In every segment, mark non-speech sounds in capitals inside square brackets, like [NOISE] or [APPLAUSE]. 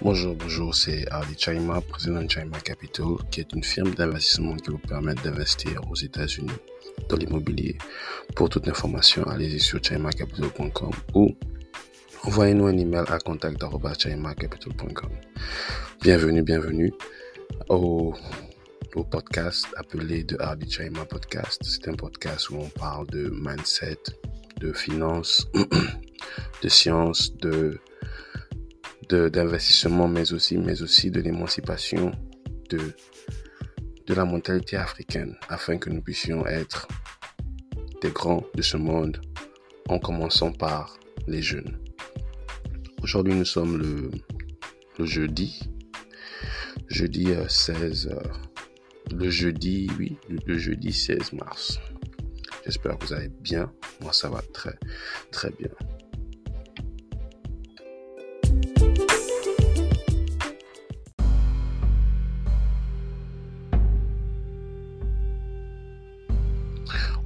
Bonjour, bonjour, c'est Ali Chaima, président de Chaima Capital, qui est une firme d'investissement qui vous permet d'investir aux États-Unis dans l'immobilier. Pour toute information, allez-y sur chaimacapital.com ou envoyez-nous un email à contact.chaimacapital.com. Bienvenue, bienvenue au, au podcast appelé The Hardy Chaima Podcast. C'est un podcast où on parle de mindset, de finances, [CLEARS THROAT] de sciences, de d'investissement, mais aussi, mais aussi de l'émancipation de, la mentalité africaine, afin que nous puissions être des grands de ce monde, en commençant par les jeunes. Aujourd'hui, nous sommes le, le jeudi, jeudi 16, euh, le jeudi, oui, le jeudi 16 mars. J'espère que vous allez bien. Moi, ça va très, très bien.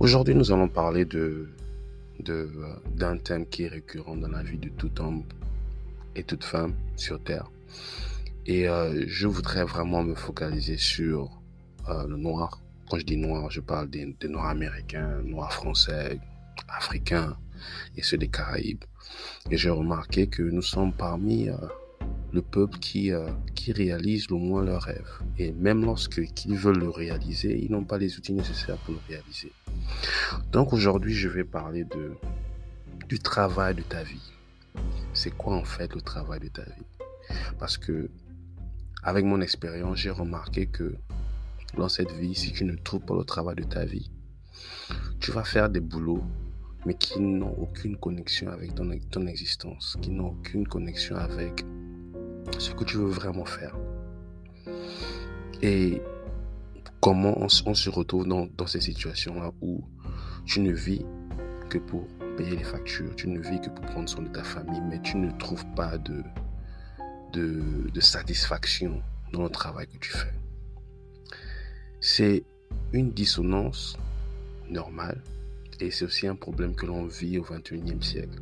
Aujourd'hui, nous allons parler de, de, d'un thème qui est récurrent dans la vie de tout homme et toute femme sur Terre. Et euh, je voudrais vraiment me focaliser sur euh, le noir. Quand je dis noir, je parle des, noirs américains, noirs français, africains et ceux des Caraïbes. Et j'ai remarqué que nous sommes parmi euh, le peuple qui, euh, qui réalise le moins leurs rêves. Et même lorsqu'ils veulent le réaliser, ils n'ont pas les outils nécessaires pour le réaliser. Donc aujourd'hui, je vais parler de, du travail de ta vie. C'est quoi en fait le travail de ta vie? Parce que avec mon expérience, j'ai remarqué que dans cette vie, si tu ne trouves pas le travail de ta vie, tu vas faire des boulots, mais qui n'ont aucune connexion avec ton, ton existence, qui n'ont aucune connexion avec ce que tu veux vraiment faire. Et comment on, se retrouve dans, ces situations-là où tu ne vis que pour payer les factures, tu ne vis que pour prendre soin de ta famille, mais tu ne trouves pas de, de, satisfaction dans le travail que tu fais. C'est une dissonance normale et c'est aussi un problème que l'on vit au 21e siècle.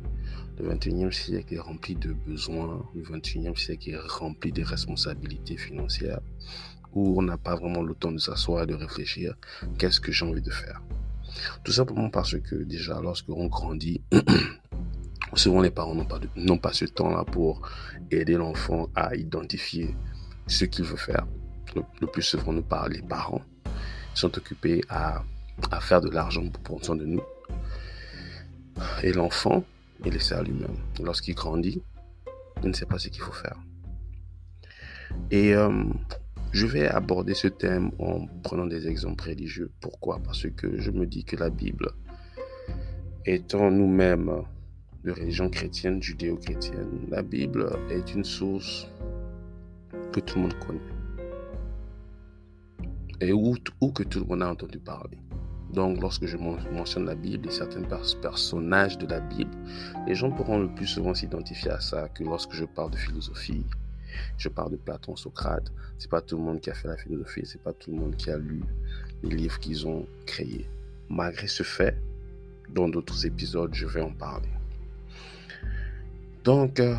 Le 21e siècle est rempli de besoins, le 21e siècle est rempli de responsabilités financières, où on n'a pas vraiment le temps de s'asseoir et de réfléchir, qu'est-ce que j'ai envie de faire? Tout simplement parce que déjà, lorsqu'on grandit, [CLEARS THROAT] souvent les parents n'ont pas, pas ce temps-là pour aider l'enfant à identifier ce qu'il veut faire. Le, plus souvent, nous parlent les parents. sont occupés à, à faire de l'argent pour prendre soin de nous. Et l'enfant, il laisser à lui-même. Lorsqu'il grandit, il ne sait pas ce qu'il faut faire. Et euh, je vais aborder ce thème en prenant des exemples religieux. Pourquoi? Parce que je me dis que la Bible, étant nous-mêmes de religion chrétienne, judéo-chrétienne, la Bible est une source que tout le monde connaît. Et où, où que tout le monde a entendu parler. Donc, lorsque je mentionne la Bible et certains personnages de la Bible, les gens pourront le plus souvent s'identifier à ça que lorsque je parle de philosophie. Je parle de Platon, Socrate. C'est pas tout le monde qui a fait la philosophie, c'est pas tout le monde qui a lu les livres qu'ils ont créés. Malgré ce fait, dans d'autres épisodes, je vais en parler. Donc, euh,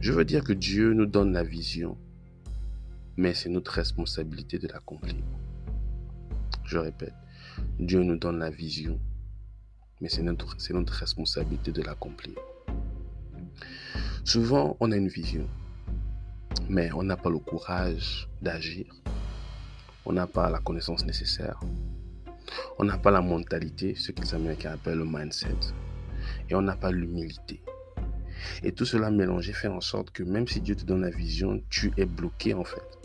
je veux dire que Dieu nous donne la vision, mais c'est notre responsabilité de l'accomplir. Je répète, Dieu nous donne la vision, mais c'est notre, responsabilité de l'accomplir. Souvent, on a une vision, mais on n'a pas le courage d'agir. On n'a pas la connaissance nécessaire. On n'a pas la mentalité, ce que les Américains appellent le mindset. Et on n'a pas l'humilité. Et tout cela mélangé fait en sorte que même si Dieu te donne la vision, tu es bloqué en fait.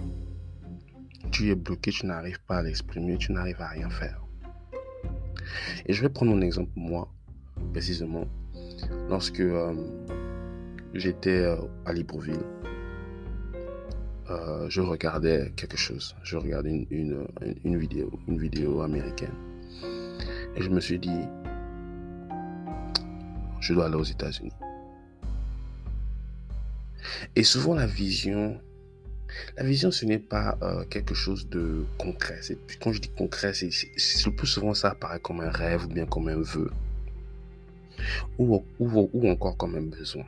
Tu es bloqué, tu n'arrives pas à l'exprimer, tu n'arrives à rien faire. Et je vais prendre un exemple, moi, précisément. Lorsque euh, j'étais euh, à Libreville, euh, je regardais quelque chose. Je regardais une, une, une, vidéo, une vidéo américaine. Et je me suis dit, je dois aller aux États-Unis. Et souvent la vision la vision, ce n'est pas euh, quelque chose de concret. Quand je dis concret, c'est le plus souvent ça apparaît comme un rêve ou bien comme un vœu. Ou, encore comme un besoin.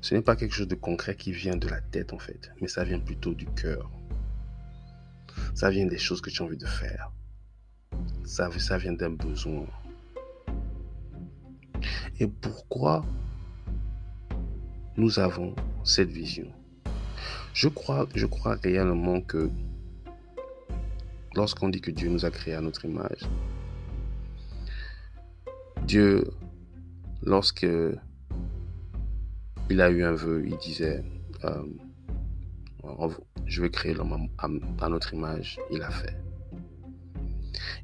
Ce n'est pas quelque chose de concret qui vient de la tête en fait, mais ça vient plutôt du cœur. Ça vient des choses que tu as envie de faire. Ça vient d'un besoin. Et pourquoi nous avons cette vision je crois, réellement que lorsqu'on dit que Dieu nous a créé à notre image, Dieu, lorsque il a eu un vœu, il disait, euh, je vais créer l'homme à, notre image, il a fait.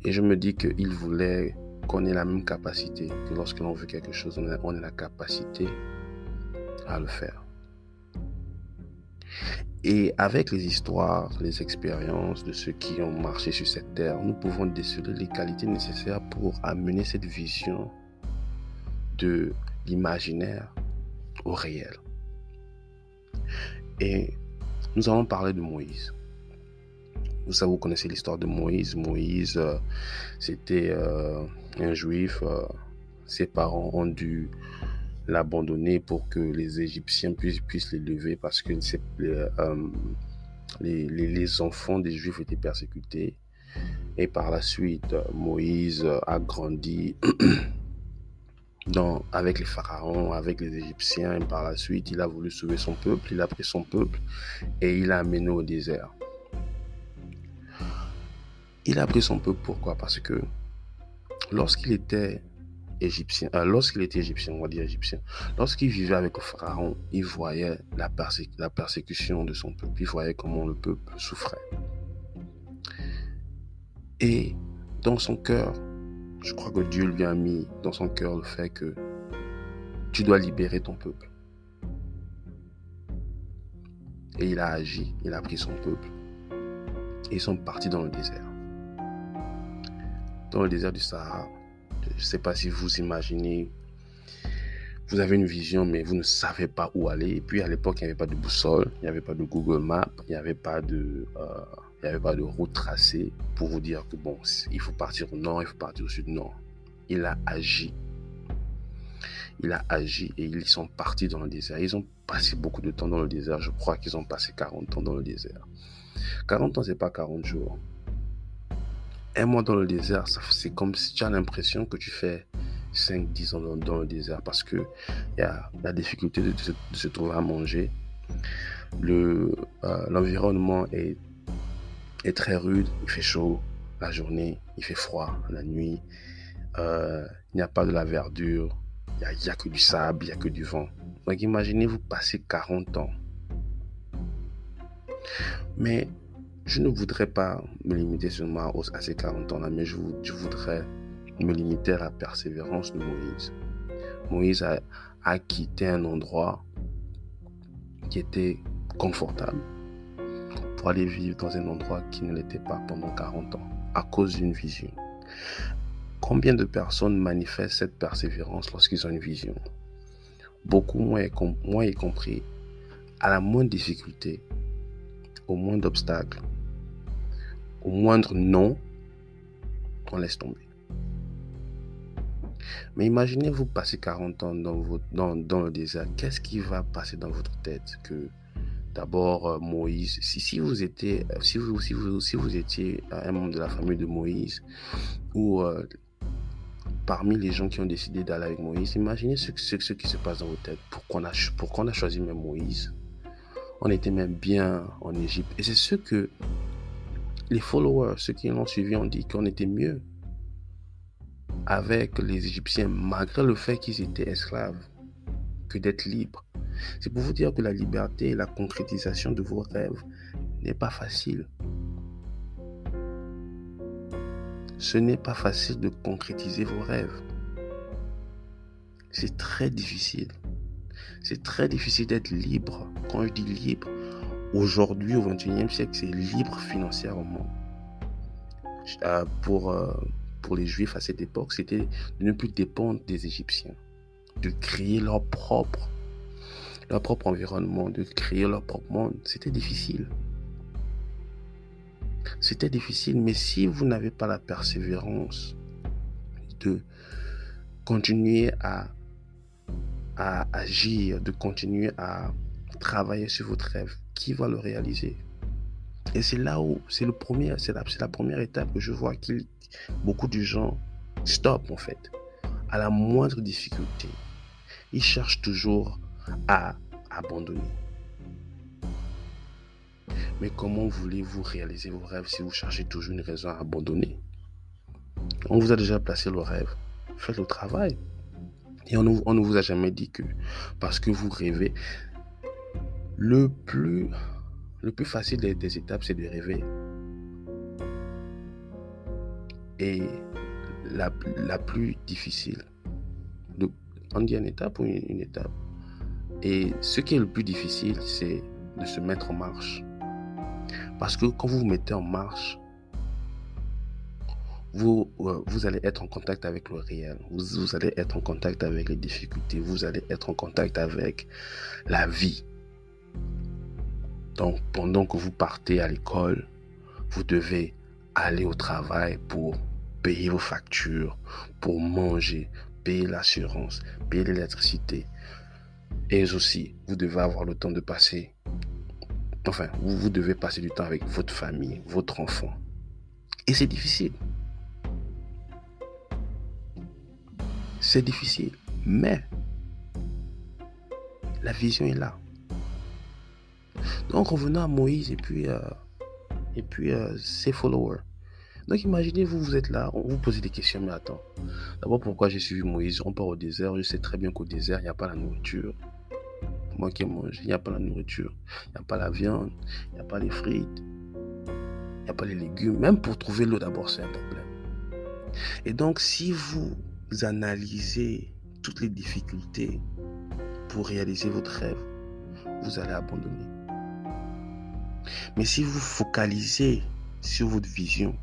Et je me dis qu'il voulait qu'on ait la même capacité, que lorsque l'on veut quelque chose, on ait la capacité à le faire. Et avec les histoires, les expériences de ceux qui ont marché sur cette terre, nous pouvons déceler les qualités nécessaires pour amener cette vision de l'imaginaire au réel. Et nous allons parler de Moïse. Vous savez, vous connaissez l'histoire de Moïse. Moïse, euh, c'était euh, un juif. Euh, ses parents ont dû l'abandonner pour que les Égyptiens puissent, puissent l'élever parce que euh, les, les, enfants des Juifs étaient persécutés. Et par la suite, Moïse a grandi [CLEARS THROAT] avec les pharaons, avec les Égyptiens. Et par la suite, il a voulu sauver son peuple. Il a pris son peuple et il l'a amené au désert. Il a pris son peuple pourquoi? Parce que lorsqu'il était euh, lorsqu'il était égyptien, on va dire égyptien, lorsqu'il vivait avec le pharaon, il voyait la, persécution de son peuple, il voyait comment le peuple souffrait. Et dans son cœur, je crois que Dieu lui a mis dans son cœur le fait que tu dois libérer ton peuple. Et il a agi, il a pris son peuple. Ils sont partis dans le désert. Dans le désert du Sahara. Je ne sais pas si vous imaginez, vous avez une vision, mais vous ne savez pas où aller. Et puis à l'époque, il n'y avait pas de boussole, il n'y avait pas de Google Maps, il n'y avait pas de, euh, avait pas de route tracée pour vous dire que bon, il faut partir au nord, il faut partir au sud. Non, il a agi. Il a agi et ils sont partis dans le désert. Ils ont passé beaucoup de temps dans le désert. Je crois qu'ils ont passé 40 ans dans le désert. 40 ans, c'est pas 40 jours un mois dans le désert, c'est comme si tu as l'impression que tu fais 5-10 ans dans, le désert parce que il y a la difficulté de, se trouver à manger. Le, euh, l'environnement est, est très rude, il fait chaud la journée, il fait froid la nuit, euh, il n'y a pas de la verdure, il n'y a, a, que du sable, il n'y a que du vent. Donc imaginez vous passer 40 ans. Mais je ne voudrais pas me limiter seulement à ces 40 ans-là, mais je, voudrais me limiter à la persévérance de Moïse. Moïse a, quitté un endroit qui était confortable pour aller vivre dans un endroit qui ne l'était pas pendant 40 ans à cause d'une vision. Combien de personnes manifestent cette persévérance lorsqu'ils ont une vision? Beaucoup, moi y compris, à la moindre difficulté, au moindre obstacle, au moindre non, on laisse tomber. Mais imaginez vous passer 40 ans dans, dans, dans le désert. Qu'est-ce qui va passer dans votre tête? Que d'abord euh, Moïse, si, si, vous étiez, si, vous, si, vous, si vous étiez un membre de la famille de Moïse ou euh, parmi les gens qui ont décidé d'aller avec Moïse, imaginez ce, ce, ce, qui se passe dans votre tête. Pourquoi on a, pourquoi on a choisi même Moïse? On était même bien en Égypte. Et c'est ce que les followers, ceux qui l'ont suivi, ont dit qu'on était mieux avec les Égyptiens, malgré le fait qu'ils étaient esclaves, que d'être libres. C'est pour vous dire que la liberté et la concrétisation de vos rêves n'est pas facile. Ce n'est pas facile de concrétiser vos rêves. C'est très difficile. C'est très difficile d'être libre. Quand je dis libre, Aujourd'hui, au XXIe siècle, c'est libre financièrement. Euh, pour, euh, pour les Juifs à cette époque, c'était de ne plus dépendre des Égyptiens, de créer leur propre, leur propre environnement, de créer leur propre monde. C'était difficile. C'était difficile, mais si vous n'avez pas la persévérance de continuer à à agir, de continuer à travailler sur votre rêve, qui va le réaliser Et c'est là où, c'est le premier, c'est la, la, première étape que je vois que beaucoup de gens stoppent en fait. À la moindre difficulté, ils cherchent toujours à abandonner. Mais comment voulez-vous réaliser vos rêves si vous cherchez toujours une raison à abandonner? On vous a déjà placé le rêve. Faites le travail. Et on, ne vous a jamais dit que parce que vous rêvez, le plus, le plus facile des, étapes, c'est de rêver. Et la, plus difficile, de, on dit une étape ou une, étape. Et ce qui est le plus difficile, c'est de se mettre en marche. Parce que quand vous vous mettez en marche, vous, euh, vous allez être en contact avec le réel, vous, vous, allez être en contact avec les difficultés, vous allez être en contact avec la vie. Donc pendant que vous partez à l'école, vous devez aller au travail pour payer vos factures, pour manger, payer l'assurance, payer l'électricité. Et aussi, vous devez avoir le temps de passer, enfin, vous, vous devez passer du temps avec votre famille, votre enfant. Et c'est difficile. C'est difficile, mais la vision est là. Donc revenons à Moïse et puis, euh, et puis euh, ses followers. Donc imaginez, vous, vous êtes là, vous pose des questions, mais attends. D'abord, pourquoi j'ai suivi Moïse? On part au désert, je sais très bien qu'au désert, il n'y a pas la nourriture. Moi qui mange, il n'y a pas la nourriture, il n'y a pas la viande, il n'y a pas les frites, il n'y a pas les légumes. Même pour trouver l'eau, d'abord, c'est un problème. Et donc, si vous analysez toutes les difficultés pour réaliser votre rêve, vous allez abandonner. Mais si vous focalisez sur votre vision,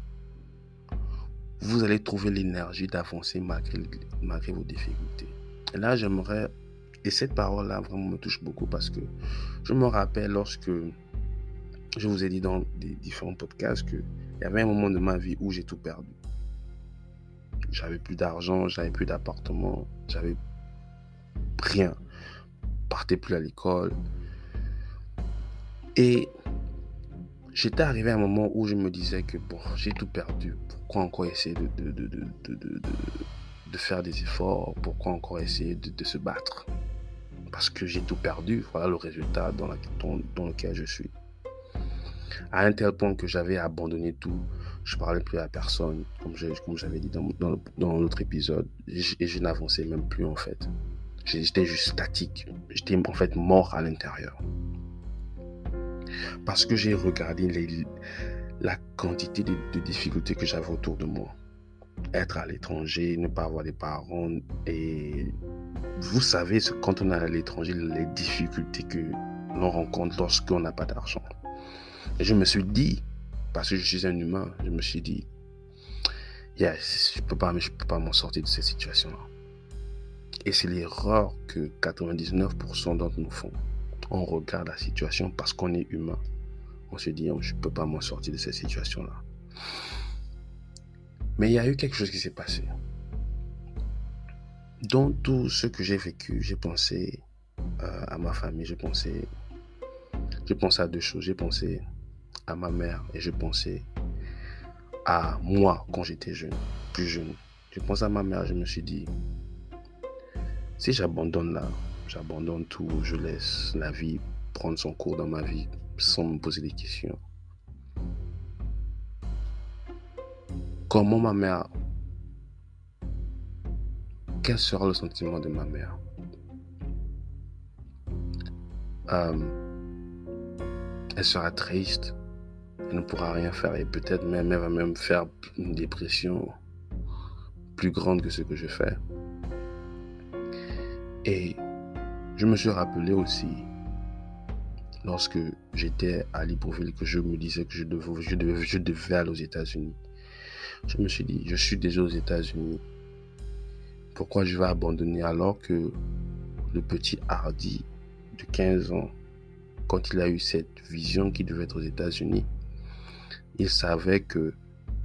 vous allez trouver l'énergie d'avancer malgré, malgré vos difficultés. Et là, j'aimerais, et cette parole-là vraiment me touche beaucoup parce que je me rappelle lorsque je vous ai dit dans des différents podcasts qu'il y avait un moment de ma vie où j'ai tout perdu. J'avais plus d'argent, j'avais plus d'appartement, j'avais rien. partais plus à l'école. Et j'étais arrivé à un moment où je me disais que bon, j'ai tout perdu. Pourquoi encore essayer de, de, de, de, faire des efforts? Pourquoi encore essayer de, se battre? Parce que j'ai tout perdu. Voilà le résultat dans, dans lequel je suis. À un tel point que j'avais abandonné tout je parlais plus à personne, comme j'avais dit dans, dans, l'autre épisode, et je, n'avançais même plus en fait. J'étais juste statique, j'étais en fait mort à l'intérieur. Parce que j'ai regardé la quantité de, difficultés que j'avais autour de moi. Être à l'étranger, ne pas avoir des parents, et vous savez, quand on est à l'étranger, les difficultés que l'on rencontre lorsqu'on n'a pas d'argent. Et je me suis dit, parce que je suis un humain, je me suis dit, je peux pas, je peux pas m'en sortir de cette situation-là. Et c'est l'erreur que 99% d'entre nous font. On regarde la situation parce qu'on est humain. On se dit, oh, je ne peux pas m'en sortir de cette situation-là. Mais il y a eu quelque chose qui s'est passé. Dans tout ce que j'ai vécu, j'ai pensé euh, à ma famille, j'ai pensé, j'ai pensé à deux choses. J'ai pensé à ma mère et je pensais à moi quand j'étais jeune, plus jeune. Je pensais à ma mère, je me suis dit, si j'abandonne là, j'abandonne tout, je laisse la vie prendre son cours dans ma vie sans me poser des questions. Comment ma mère Quel sera le sentiment de ma mère? Euh, Elle sera triste elle ne pourra rien faire et peut-être même elle va même faire une dépression plus grande que ce que je fais. Et je me suis rappelé aussi lorsque j'étais à Libreville que je me disais que je devais, aller aux États-Unis. Je me suis dit, je suis déjà aux États-Unis. Pourquoi je vais abandonner alors que le petit Hardy de 15 ans, quand il a eu cette vision qu'il devait être aux États-Unis, il savait que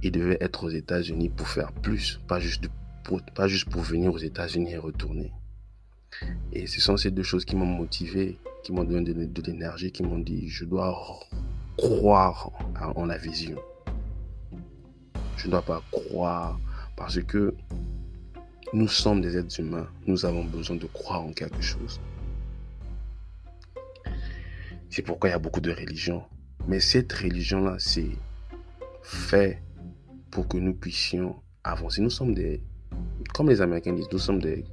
il devait être aux États-Unis pour faire plus, pas juste pour venir aux États-Unis et retourner. Et ce sont ces deux choses qui m'ont motivé, qui m'ont donné de, l'énergie, qui m'ont dit, je dois croire en la vision. Je ne dois pas croire parce que nous sommes des êtres humains. Nous avons besoin de croire en quelque chose. C'est pourquoi il y a beaucoup de religions. Mais cette religion-là, c'est fait pour que nous puissions avancer. Nous sommes des, comme les Américains disent, nous sommes des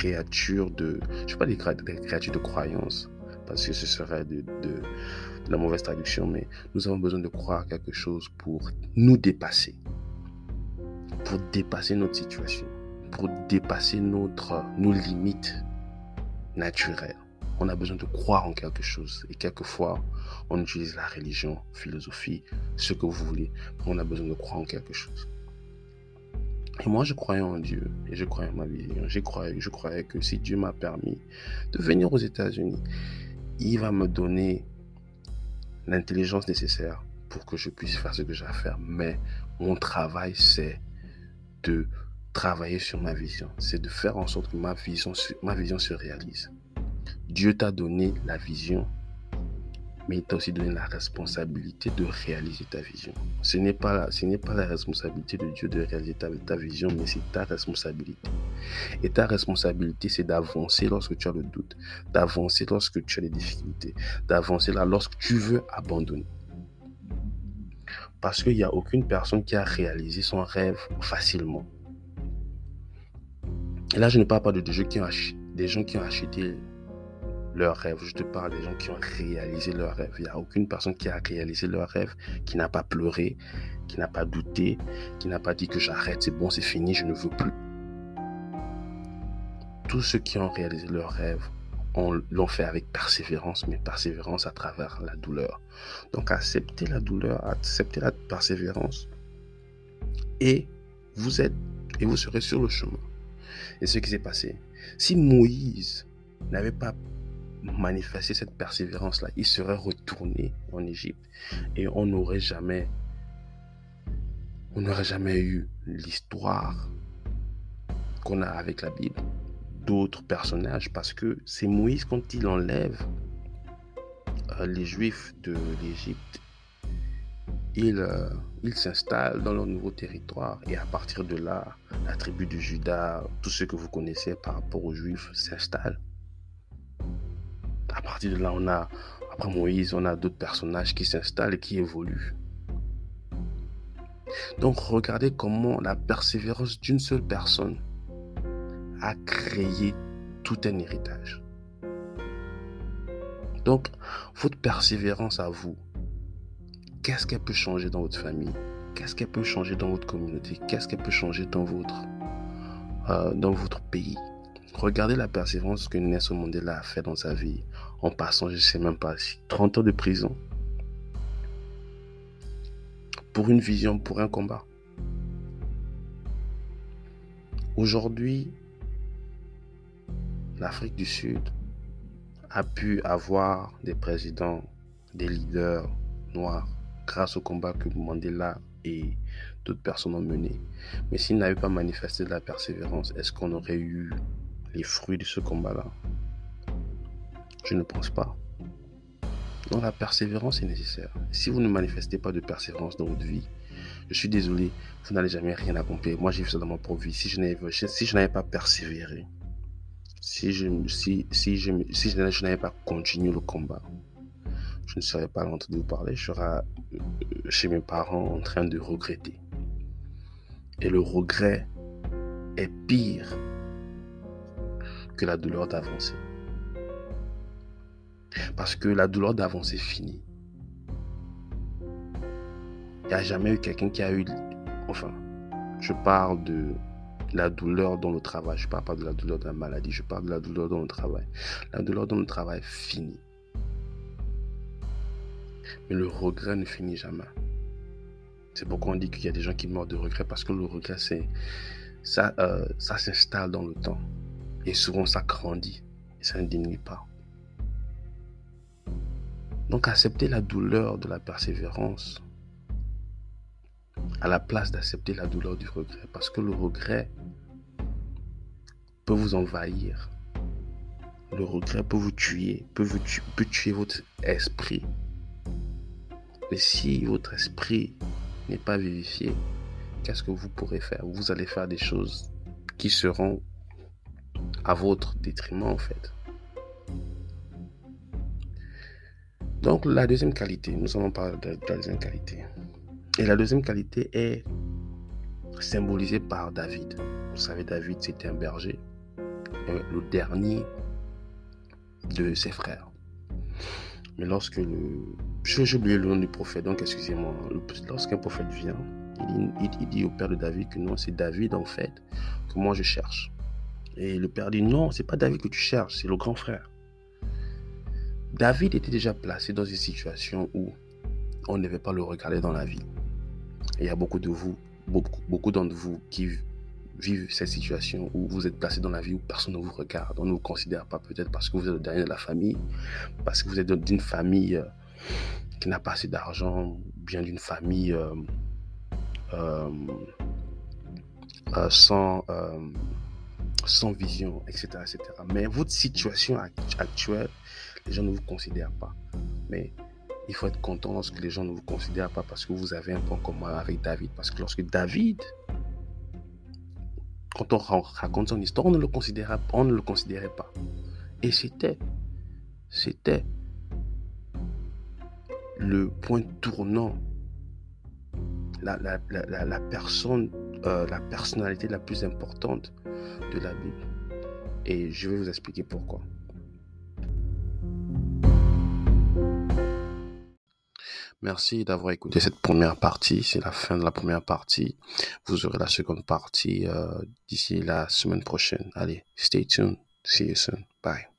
créatures de, je ne pas des, créatures de croyance, parce que ce serait de, la mauvaise traduction, mais nous avons besoin de croire quelque chose pour nous dépasser, pour dépasser notre situation, pour dépasser notre, nos limites naturelles. On a besoin de croire en quelque chose. Et quelquefois, on utilise la religion, philosophie, ce que vous voulez. On a besoin de croire en quelque chose. Et moi, je croyais en Dieu et je croyais en ma vision. Je croyais, que si Dieu m'a permis de venir aux États-Unis, il va me donner l'intelligence nécessaire pour que je puisse faire ce que j'ai à faire. Mais mon travail, c'est de travailler sur ma vision. C'est de faire en sorte que ma vision se réalise. Dieu t'a donné la vision, mais il t'a aussi donné la responsabilité de réaliser ta vision. Ce n'est pas la, ce n'est pas la responsabilité de Dieu de réaliser ta, vision, mais c'est ta responsabilité. Et ta responsabilité, c'est d'avancer lorsque tu as le doute, d'avancer lorsque tu as des difficultés, d'avancer là lorsque tu veux abandonner. Parce qu'il n'y a aucune personne qui a réalisé son rêve facilement. Et là, je ne parle pas de des gens qui ont acheté leur rêve. Je te parle des gens qui ont réalisé leur rêve. Il n'y a aucune personne qui a réalisé leur rêve, qui n'a pas pleuré, qui n'a pas douté, qui n'a pas dit que j'arrête, c'est bon, c'est fini, je ne veux plus. Tous ceux qui ont réalisé leur rêve l'ont fait avec persévérance, mais persévérance à travers la douleur. Donc acceptez la douleur, acceptez la persévérance, et vous êtes, et vous serez sur le chemin. Et ce qui s'est passé, si Moïse n'avait pas manifester cette persévérance-là, il serait retourné en Égypte et on n'aurait jamais, eu l'histoire qu'on a avec la Bible. D'autres personnages parce que c'est Moïse quand il enlève euh, les Juifs de l'Égypte, il, euh, il s'installe dans leur nouveau territoire et à partir de là, la tribu de Judas, tout ce que vous connaissez par rapport aux Juifs s'installe à partir de là, on a, après Moïse, on a d'autres personnages qui s'installent et qui évoluent. Donc regardez comment la persévérance d'une seule personne a créé tout un héritage. Donc, votre persévérance à vous, qu'est-ce qu'elle peut changer dans votre famille? Qu'est-ce qu'elle peut changer dans votre communauté? Qu'est-ce qu'elle peut changer dans votre, euh, dans votre pays? Regardez la persévérance que Nelson Mandela a fait dans sa vie, en passant, je ne sais même pas, 30 ans de prison. Pour une vision, pour un combat. Aujourd'hui, l'Afrique du Sud a pu avoir des présidents, des leaders noirs grâce au combat que Mandela et d'autres personnes ont mené. Mais s'ils n'avaient pas manifesté de la persévérance, est-ce qu'on aurait eu les fruits de ce combat-là Je ne pense pas. Donc la persévérance est nécessaire. Si vous ne manifestez pas de persévérance dans votre vie, je suis désolé, vous n'allez jamais rien accomplir. Moi, j'ai vu ça dans ma propre vie. Si je n'avais, pas persévéré, si je, je, n'avais pas continué le combat, je ne serais pas en train de vous parler. Je serais euh, chez mes parents en train de regretter. Et le regret est pire la douleur d'avancer. Parce que la douleur d'avancer finit. Il n'y a jamais eu quelqu'un qui a eu... Enfin, je parle de la douleur dans le travail. Je ne parle pas de la douleur de la maladie. Je parle de la douleur dans le travail. La douleur dans le travail finit. Mais le regret ne finit jamais. C'est pourquoi on dit qu'il y a des gens qui meurent de regret parce que le regret, c'est ça, euh, ça s'installe dans le temps. Et souvent, ça grandit et ça ne diminue pas. Donc, accepter la douleur de la persévérance à la place d'accepter la douleur du regret. Parce que le regret peut vous envahir. Le regret peut vous tuer, peut, tuer votre esprit. Mais si votre esprit n'est pas vivifié, qu'est-ce que vous pourrez faire? Vous allez faire des choses qui seront à votre détriment en fait. Donc la deuxième qualité, nous allons parler de la deuxième qualité. Et la deuxième qualité est symbolisée par David. Vous savez, David, c'était un berger, le dernier de ses frères. Mais lorsque le... J'ai oublié le nom du prophète, donc excusez-moi. Lorsqu'un prophète vient, il, dit au père de David que non, c'est David en fait que moi je cherche. Et le père dit non, c'est pas David que tu cherches, c'est le grand frère. David était déjà placé dans une situation où on ne devait pas le regarder dans la vie. Et il y a beaucoup de vous, beaucoup, beaucoup d'entre vous qui vivent cette situation où vous êtes placé dans la vie où personne ne vous regarde, on ne vous considère pas peut-être parce que vous êtes le dernier de la famille, parce que vous êtes d'une famille euh, qui n'a pas assez d'argent, bien d'une famille euh, euh, sans, sans vision, etc., etc. Mais votre situation actuelle, les gens ne vous considèrent pas. Mais il faut être content lorsque les gens ne vous considèrent pas parce que vous avez un point commun avec David. Parce que lorsque David, quand on raconte son histoire, on ne le considérait, pas. Et c'était, c'était le point tournant, la, la, personne, euh, la personnalité la plus importante de la Bible. Et je vais vous expliquer pourquoi. Merci d'avoir écouté cette première partie. C'est la fin de la première partie. Vous aurez la seconde partie euh, d'ici la semaine prochaine. Allez, stay tuned. See you soon. Bye.